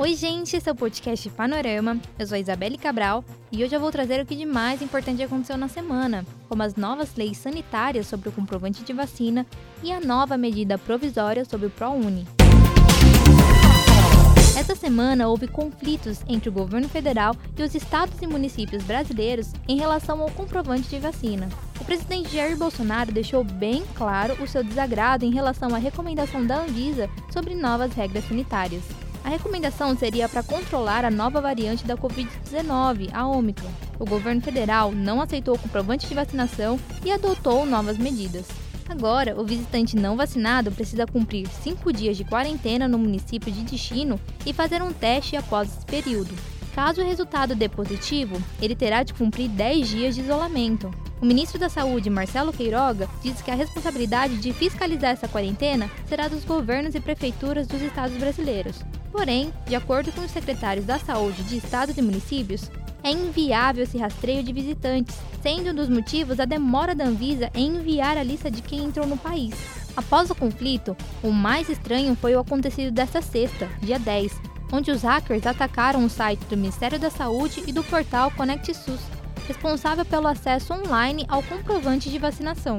Oi, gente, esse é o podcast Panorama. Eu sou a Isabelle Cabral e hoje eu vou trazer o que de mais importante aconteceu na semana, como as novas leis sanitárias sobre o comprovante de vacina e a nova medida provisória sobre o ProUni. Essa semana houve conflitos entre o governo federal e os estados e municípios brasileiros em relação ao comprovante de vacina. O presidente Jair Bolsonaro deixou bem claro o seu desagrado em relação à recomendação da Anvisa sobre novas regras sanitárias. A recomendação seria para controlar a nova variante da Covid-19, a Omicron. O governo federal não aceitou o comprovante de vacinação e adotou novas medidas. Agora, o visitante não vacinado precisa cumprir 5 dias de quarentena no município de destino e fazer um teste após esse período. Caso o resultado dê positivo, ele terá de cumprir 10 dias de isolamento. O ministro da Saúde, Marcelo Queiroga, disse que a responsabilidade de fiscalizar essa quarentena será dos governos e prefeituras dos estados brasileiros. Porém, de acordo com os secretários da Saúde de estados e municípios, é inviável esse rastreio de visitantes, sendo um dos motivos a demora da Anvisa em enviar a lista de quem entrou no país. Após o conflito, o mais estranho foi o acontecido desta sexta, dia 10, onde os hackers atacaram o site do Ministério da Saúde e do portal ConnectSUS, responsável pelo acesso online ao comprovante de vacinação.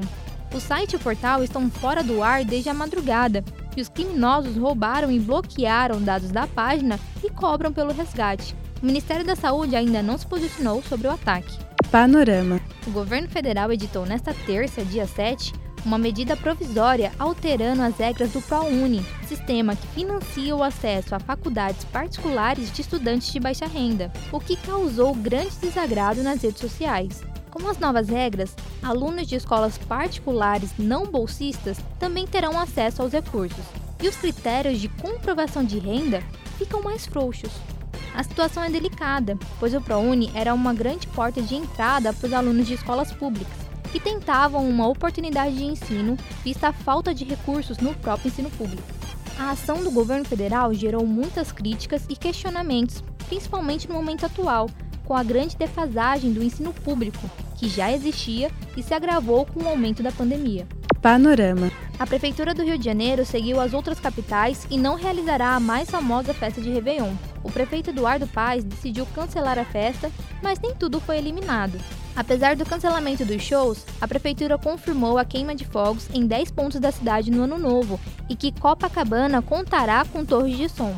O site e o portal estão fora do ar desde a madrugada e os criminosos roubaram e bloquearam dados da página e cobram pelo resgate. O Ministério da Saúde ainda não se posicionou sobre o ataque. Panorama. O governo federal editou nesta terça, dia 7, uma medida provisória alterando as regras do ProUni, sistema que financia o acesso a faculdades particulares de estudantes de baixa renda, o que causou grande desagrado nas redes sociais. Com as novas regras, alunos de escolas particulares não bolsistas também terão acesso aos recursos, e os critérios de comprovação de renda ficam mais frouxos. A situação é delicada, pois o ProUni era uma grande porta de entrada para os alunos de escolas públicas, que tentavam uma oportunidade de ensino vista a falta de recursos no próprio ensino público. A ação do governo federal gerou muitas críticas e questionamentos, principalmente no momento atual, com a grande defasagem do ensino público, que já existia e se agravou com o aumento da pandemia. Panorama. A Prefeitura do Rio de Janeiro seguiu as outras capitais e não realizará a mais famosa festa de Réveillon. O prefeito Eduardo Paes decidiu cancelar a festa, mas nem tudo foi eliminado. Apesar do cancelamento dos shows, a prefeitura confirmou a queima de fogos em 10 pontos da cidade no ano novo e que Copacabana contará com torres de som.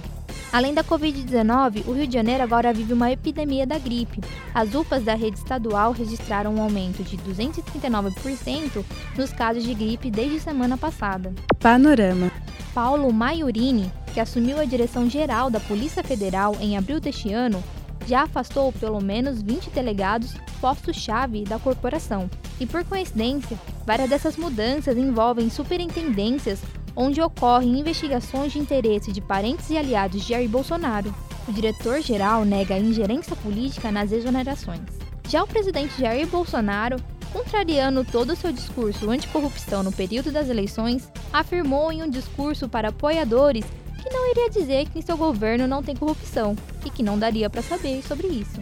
Além da Covid-19, o Rio de Janeiro agora vive uma epidemia da gripe. As UPAs da rede estadual registraram um aumento de 239% nos casos de gripe desde semana passada. Panorama. Paulo Maiorini, que assumiu a direção geral da Polícia Federal em abril deste ano, já afastou pelo menos 20 delegados postos-chave da corporação. E por coincidência, várias dessas mudanças envolvem superintendências onde ocorrem investigações de interesse de parentes e aliados de Jair Bolsonaro. O diretor-geral nega a ingerência política nas exonerações. Já o presidente Jair Bolsonaro, contrariando todo o seu discurso anticorrupção no período das eleições, afirmou em um discurso para apoiadores que não iria dizer que em seu governo não tem corrupção e que não daria para saber sobre isso.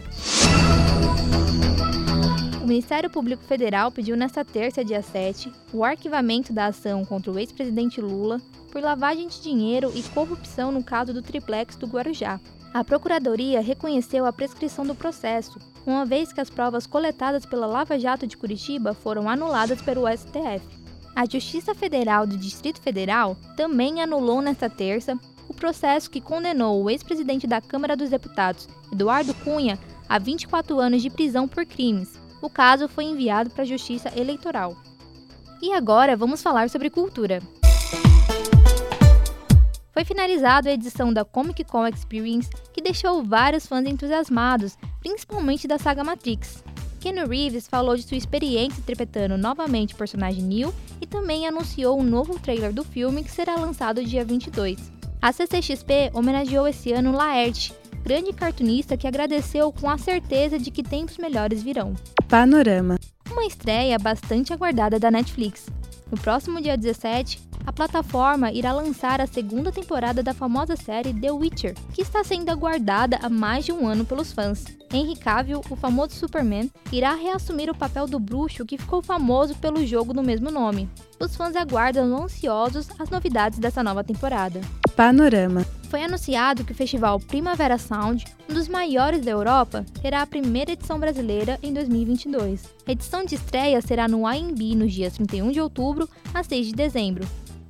O Ministério Público Federal pediu nesta terça, dia 7, o arquivamento da ação contra o ex-presidente Lula por lavagem de dinheiro e corrupção no caso do triplex do Guarujá. A Procuradoria reconheceu a prescrição do processo, uma vez que as provas coletadas pela Lava Jato de Curitiba foram anuladas pelo STF. A Justiça Federal do Distrito Federal também anulou nesta terça o processo que condenou o ex-presidente da Câmara dos Deputados, Eduardo Cunha, a 24 anos de prisão por crimes, o caso foi enviado para a Justiça Eleitoral. E agora vamos falar sobre cultura. Foi finalizada a edição da Comic Con Experience, que deixou vários fãs entusiasmados, principalmente da saga Matrix. Keanu Reeves falou de sua experiência interpretando novamente o personagem Neo e também anunciou um novo trailer do filme que será lançado dia 22. A CCXP homenageou esse ano Laerte, grande cartunista que agradeceu com a certeza de que tempos melhores virão. Panorama. Uma estreia bastante aguardada da Netflix. No próximo dia 17, a plataforma irá lançar a segunda temporada da famosa série The Witcher, que está sendo aguardada há mais de um ano pelos fãs. Henry Cavill, o famoso Superman, irá reassumir o papel do bruxo que ficou famoso pelo jogo do mesmo nome. Os fãs aguardam ansiosos as novidades dessa nova temporada. Panorama. Foi anunciado que o festival Primavera Sound, um dos maiores da Europa, terá a primeira edição brasileira em 2022. A edição de estreia será no AMB nos dias 31 de outubro a 6 de dezembro,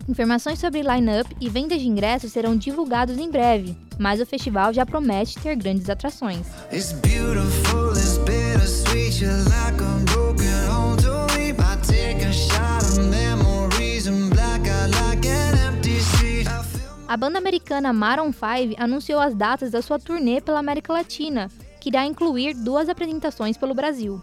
Informações sobre line-up e vendas de ingressos serão divulgados em breve, mas o festival já promete ter grandes atrações. A banda americana Maroon 5 anunciou as datas da sua turnê pela América Latina, que irá incluir duas apresentações pelo Brasil.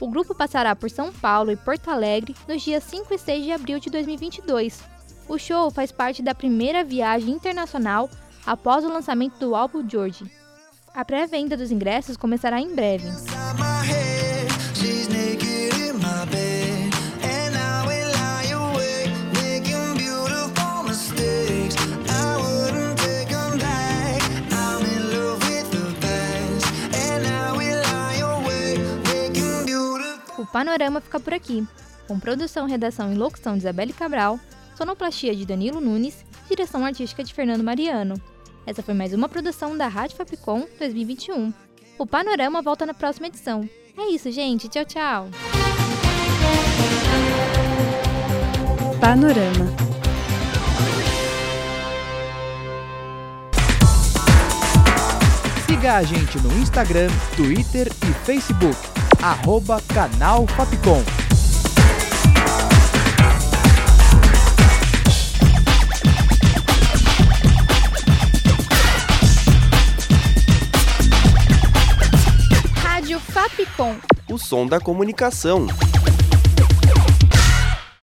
O grupo passará por São Paulo e Porto Alegre nos dias 5 e 6 de abril de 2022, o show faz parte da primeira viagem internacional após o lançamento do álbum George. A pré-venda dos ingressos começará em breve. Panorama fica por aqui, com produção, redação e locução de Isabelle Cabral, sonoplastia de Danilo Nunes, direção artística de Fernando Mariano. Essa foi mais uma produção da Rádio Fapcom 2021. O Panorama volta na próxima edição. É isso, gente. Tchau, tchau. Panorama. Siga a gente no Instagram, Twitter e Facebook. Arroba Canal Fapcom. Fapcom. O som da comunicação.